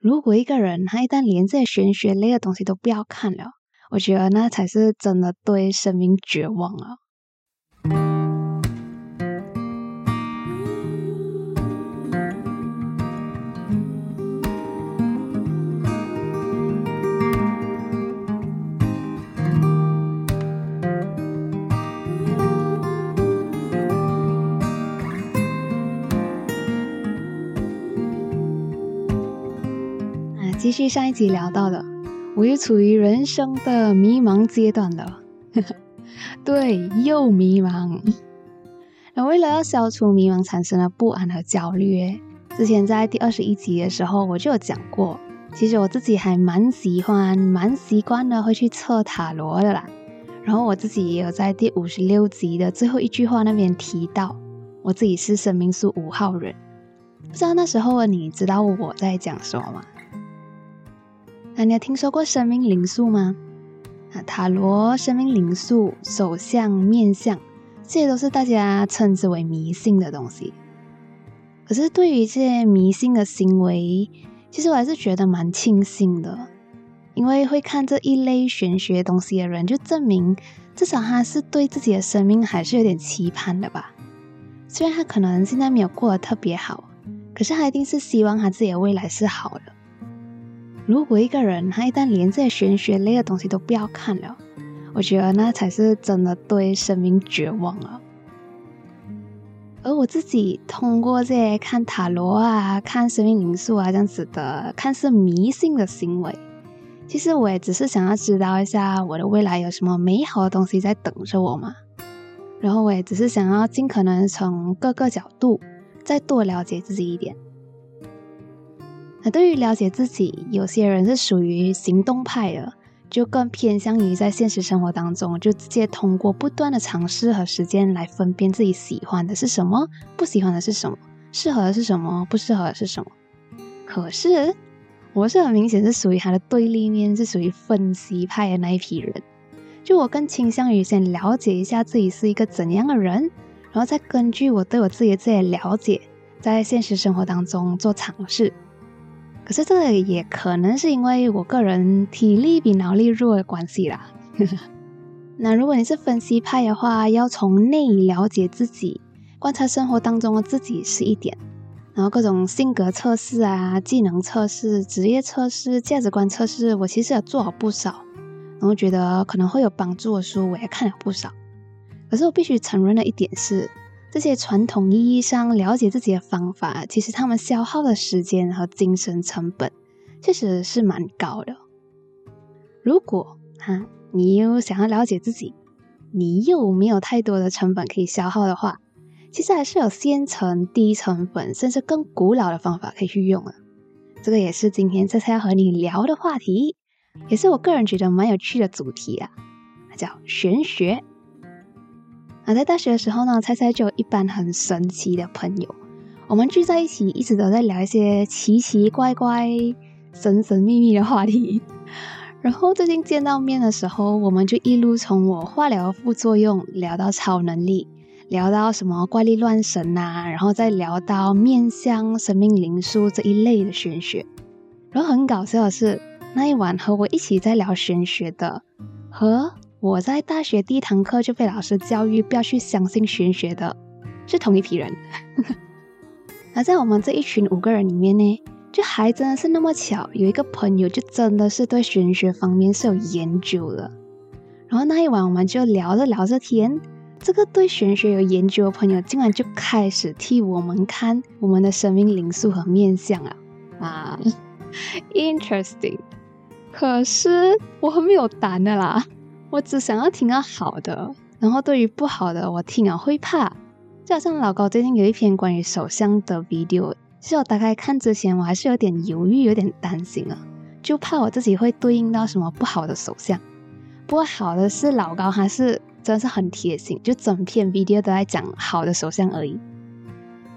如果一个人他一旦连这些玄学类的东西都不要看了，我觉得那才是真的对生命绝望了。继续上一集聊到的，我又处于人生的迷茫阶段了。对，又迷茫。那为了要消除迷茫产生的不安和焦虑，之前在第二十一集的时候我就有讲过，其实我自己还蛮喜欢、蛮习惯的会去测塔罗的啦。然后我自己也有在第五十六集的最后一句话那边提到，我自己是生命数五号人。不知道那时候的你知道我在讲什么吗？那你有听说过生命灵数吗？啊，塔罗、生命灵数、手相、面相，这些都是大家称之为迷信的东西。可是对于这些迷信的行为，其实我还是觉得蛮庆幸的，因为会看这一类玄学东西的人，就证明至少他是对自己的生命还是有点期盼的吧。虽然他可能现在没有过得特别好，可是他一定是希望他自己的未来是好的。如果一个人他一旦连这些玄学类的东西都不要看了，我觉得那才是真的对生命绝望了。而我自己通过这些看塔罗啊、看生命灵数啊这样子的看似迷信的行为，其实我也只是想要知道一下我的未来有什么美好的东西在等着我嘛。然后我也只是想要尽可能从各个角度再多了解自己一点。对于了解自己，有些人是属于行动派的，就更偏向于在现实生活当中，就直接通过不断的尝试和实践来分辨自己喜欢的是什么，不喜欢的是什么，适合的是什么，不适合的是什么。可是我是很明显是属于他的对立面，是属于分析派的那一批人。就我更倾向于先了解一下自己是一个怎样的人，然后再根据我对我自己的这些了解，在现实生活当中做尝试。可是这个也可能是因为我个人体力比脑力弱的关系啦。那如果你是分析派的话，要从内了解自己，观察生活当中的自己是一点，然后各种性格测试啊、技能测试、职业测试、价值观测试，我其实也做了不少，然后觉得可能会有帮助的书我也看了不少。可是我必须承认的一点是。这些传统意义上了解自己的方法，其实他们消耗的时间和精神成本确实是蛮高的。如果哈你又想要了解自己，你又没有太多的成本可以消耗的话，其实还是有先成、低成本甚至更古老的方法可以去用啊。这个也是今天这次要和你聊的话题，也是我个人觉得蛮有趣的主题啊，它叫玄学。那在大学的时候呢，猜猜就有一班很神奇的朋友，我们聚在一起，一直都在聊一些奇奇怪怪、神神秘秘的话题。然后最近见到面的时候，我们就一路从我化疗副作用聊到超能力，聊到什么怪力乱神呐，然后再聊到面相、生命灵数这一类的玄学。然后很搞笑的是，那一晚和我一起在聊玄学的和。我在大学第一堂课就被老师教育不要去相信玄学的，是同一批人。而在我们这一群五个人里面呢，就还真的是那么巧，有一个朋友就真的是对玄学方面是有研究的。然后那一晚我们就聊着聊着天，这个对玄学有研究的朋友竟然就开始替我们看我们的生命灵数和面相啊 啊，interesting。可是我很没有胆的啦。我只想要听到好的，然后对于不好的，我听了会怕。就好像老高最近有一篇关于手相的 video，其实我大概看之前，我还是有点犹豫，有点担心啊，就怕我自己会对应到什么不好的手相。不过好的是老高还是真的是很贴心，就整篇 video 都在讲好的手相而已。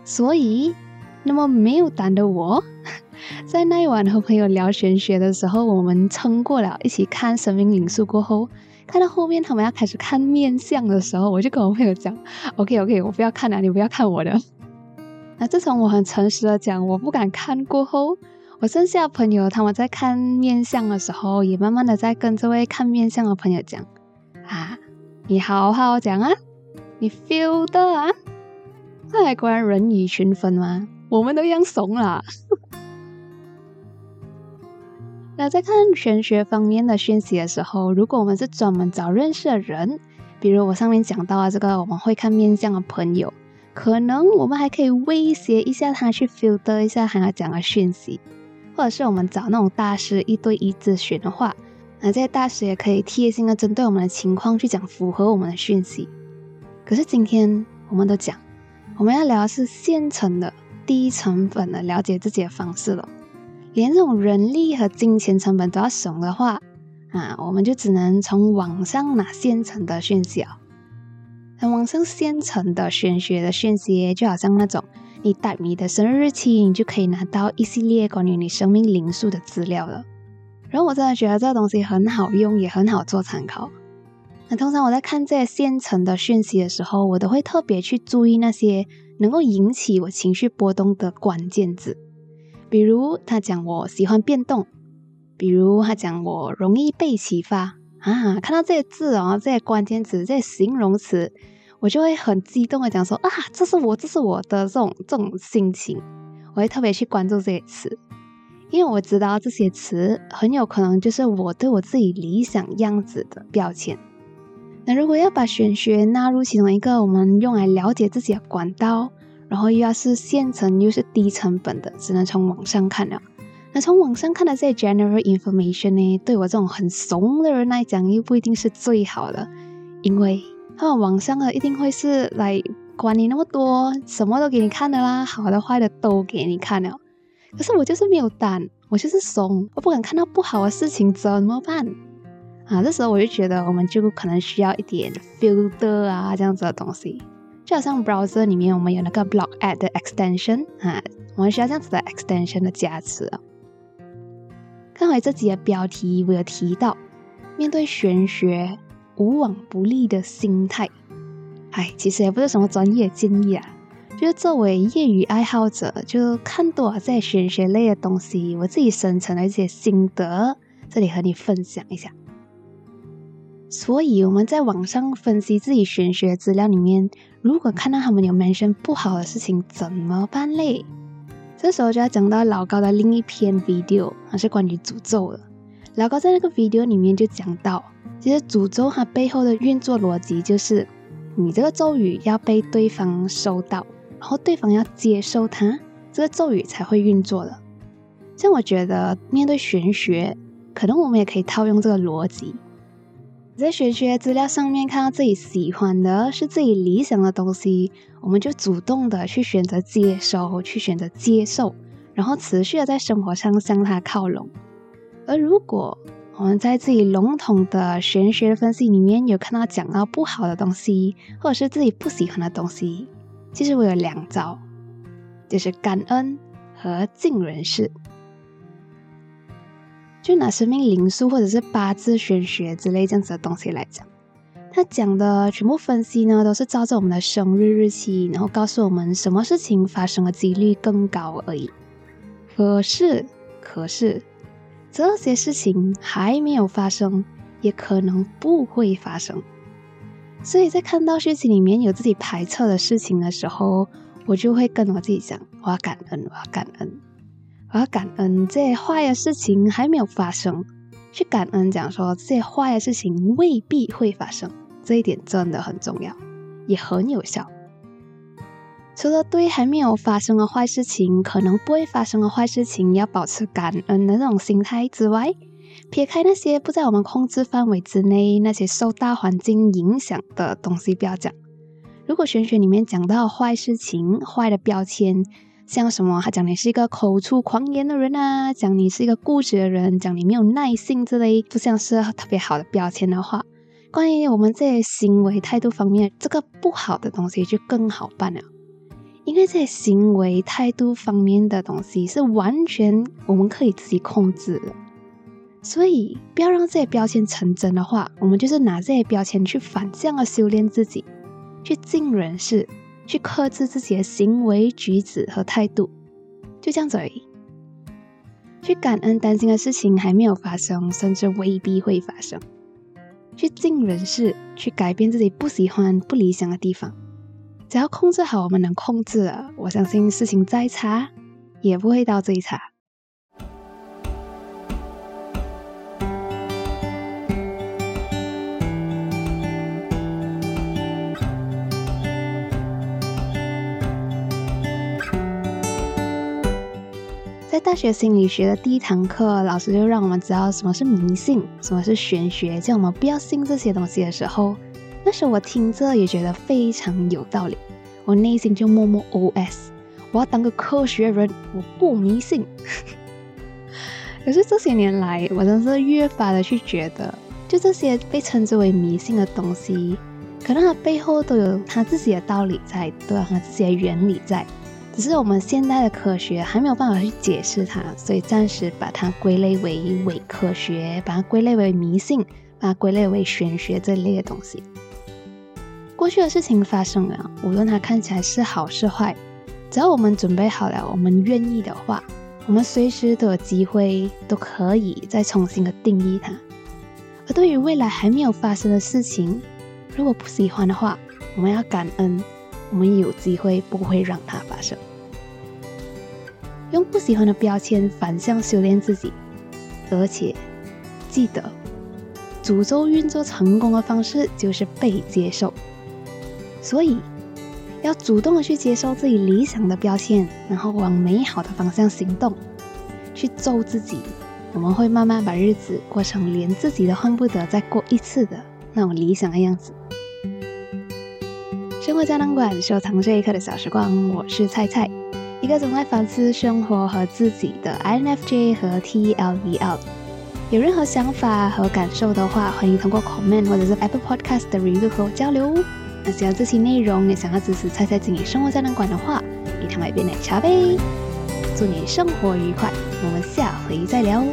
所以，那么没有胆的我，在那一晚和朋友聊玄学的时候，我们撑过了，一起看生命灵数过后。看到后面他们要开始看面相的时候，我就跟我朋友讲：“OK OK，我不要看了，你不要看我的。”那自从我很诚实的讲我不敢看过后，我剩下的朋友他们在看面相的时候，也慢慢的在跟这位看面相的朋友讲啊，你好好讲啊，你 feel 的啊，那果然人以群分嘛，我们都一样怂了。那在看玄学方面的讯息的时候，如果我们是专门找认识的人，比如我上面讲到的这个我们会看面相的朋友，可能我们还可以威胁一下他去 filter 一下他要讲的讯息。或者是我们找那种大师一对一咨询的话，那这些大师也可以贴心的针对我们的情况去讲符合我们的讯息。可是今天我们都讲，我们要聊的是现成的、低成本的了解自己的方式了。连这种人力和金钱成本都要省的话，啊，我们就只能从网上拿现成的讯息啊。那网上现成的玄学的讯息，就好像那种。你打你的生日日期，你就可以拿到一系列关于你生命灵数的资料了。然后我真的觉得这个东西很好用，也很好做参考。那通常我在看这些现成的讯息的时候，我都会特别去注意那些能够引起我情绪波动的关键字，比如他讲我喜欢变动，比如他讲我容易被启发啊，看到这些字哦，这些关键词，这些形容词。我就会很激动的讲说啊，这是我，这是我的这种这种心情，我会特别去关注这些词，因为我知道这些词很有可能就是我对我自己理想样子的标签。那如果要把玄学纳入其中一个我们用来了解自己的管道，然后又要是现成又是低成本的，只能从网上看了。那从网上看的这些 general information 呢，对我这种很怂的人来讲，又不一定是最好的，因为。他们网上的一定会是来管你那么多，什么都给你看的啦，好的坏的都给你看了。可是我就是没有胆，我就是怂，我不敢看到不好的事情，怎么办？啊，这时候我就觉得我们就可能需要一点 filter 啊这样子的东西，就好像 browser 里面我们有那个 block ad 的 extension 啊，我们需要这样子的 extension 的加持啊。看回这集的标题，我有提到面对玄学。无往不利的心态，哎，其实也不是什么专业建议啊，就是作为业余爱好者，就看多了这些玄学类的东西，我自己生成的一些心得，这里和你分享一下。所以我们在网上分析自己玄学资料里面，如果看到他们有 mention 不好的事情，怎么办嘞？这时候就要讲到老高的另一篇 video，还是关于诅咒的。老高在那个 video 里面就讲到。其实诅咒它背后的运作逻辑就是，你这个咒语要被对方收到，然后对方要接受它，这个咒语才会运作的。像我觉得面对玄学，可能我们也可以套用这个逻辑，在玄学资料上面看到自己喜欢的是自己理想的东西，我们就主动的去选择接收，去选择接受，然后持续的在生活上向它靠拢。而如果我们在自己笼统的玄学分析里面有看到讲到不好的东西，或者是自己不喜欢的东西，其实我有两招，就是感恩和尽人事。就拿生命灵数或者是八字玄学之类这样子的东西来讲，他讲的全部分析呢，都是照着我们的生日日期，然后告诉我们什么事情发生的几率更高而已。可是，可是。这些事情还没有发生，也可能不会发生。所以在看到事情里面有自己排斥的事情的时候，我就会跟我自己讲：我要感恩，我要感恩，我要感恩这些坏的事情还没有发生，去感恩讲说这些坏的事情未必会发生。这一点真的很重要，也很有效。除了对还没有发生的坏事情、可能不会发生的坏事情要保持感恩的那种心态之外，撇开那些不在我们控制范围之内、那些受大环境影响的东西不要讲。如果玄学里面讲到坏事情、坏的标签，像什么他讲你是一个口出狂言的人啊，讲你是一个固执的人，讲你没有耐性之类，不像是特别好的标签的话，关于我们这些行为态度方面，这个不好的东西就更好办了。因为这些行为态度方面的东西是完全我们可以自己控制的，所以不要让这些标签成真的话，我们就是拿这些标签去反向的修炼自己，去尽人事，去克制自己的行为举止和态度，就这样子而已。去感恩担心的事情还没有发生，甚至未必会发生。去尽人事，去改变自己不喜欢、不理想的地方。只要控制好我们能控制的，我相信事情再差也不会到最差。在大学心理学的第一堂课，老师就让我们知道什么是迷信，什么是玄学，叫我们不要信这些东西的时候，那时候我听着也觉得非常有道理，我内心就默默 OS：我要当个科学人，我不迷信。可是这些年来，我真是越发的去觉得，就这些被称之为迷信的东西，可能它背后都有它自己的道理在，都有它自己的原理在。只是我们现代的科学还没有办法去解释它，所以暂时把它归类为伪科学，把它归类为迷信，把它归类为玄学这类的东西。过去的事情发生了，无论它看起来是好是坏，只要我们准备好了，我们愿意的话，我们随时都有机会，都可以再重新的定义它。而对于未来还没有发生的事情，如果不喜欢的话，我们要感恩。我们有机会不会让它发生，用不喜欢的标签反向修炼自己，而且记得，诅咒运作成功的方式就是被接受，所以要主动的去接受自己理想的标签，然后往美好的方向行动，去咒自己，我们会慢慢把日子过成连自己都恨不得再过一次的那种理想的样子。生活胶囊馆收藏这一刻的小时光，我是菜菜，一个总在反思生活和自己的 INFJ 和 TLVL。有任何想法和感受的话，欢迎通过 comment 或者是 Apple Podcast 的 review 和我交流。那喜欢这期内容，也想要支持菜菜经营生活胶囊馆的话，一趟买杯奶茶呗。祝你生活愉快，我们下回再聊。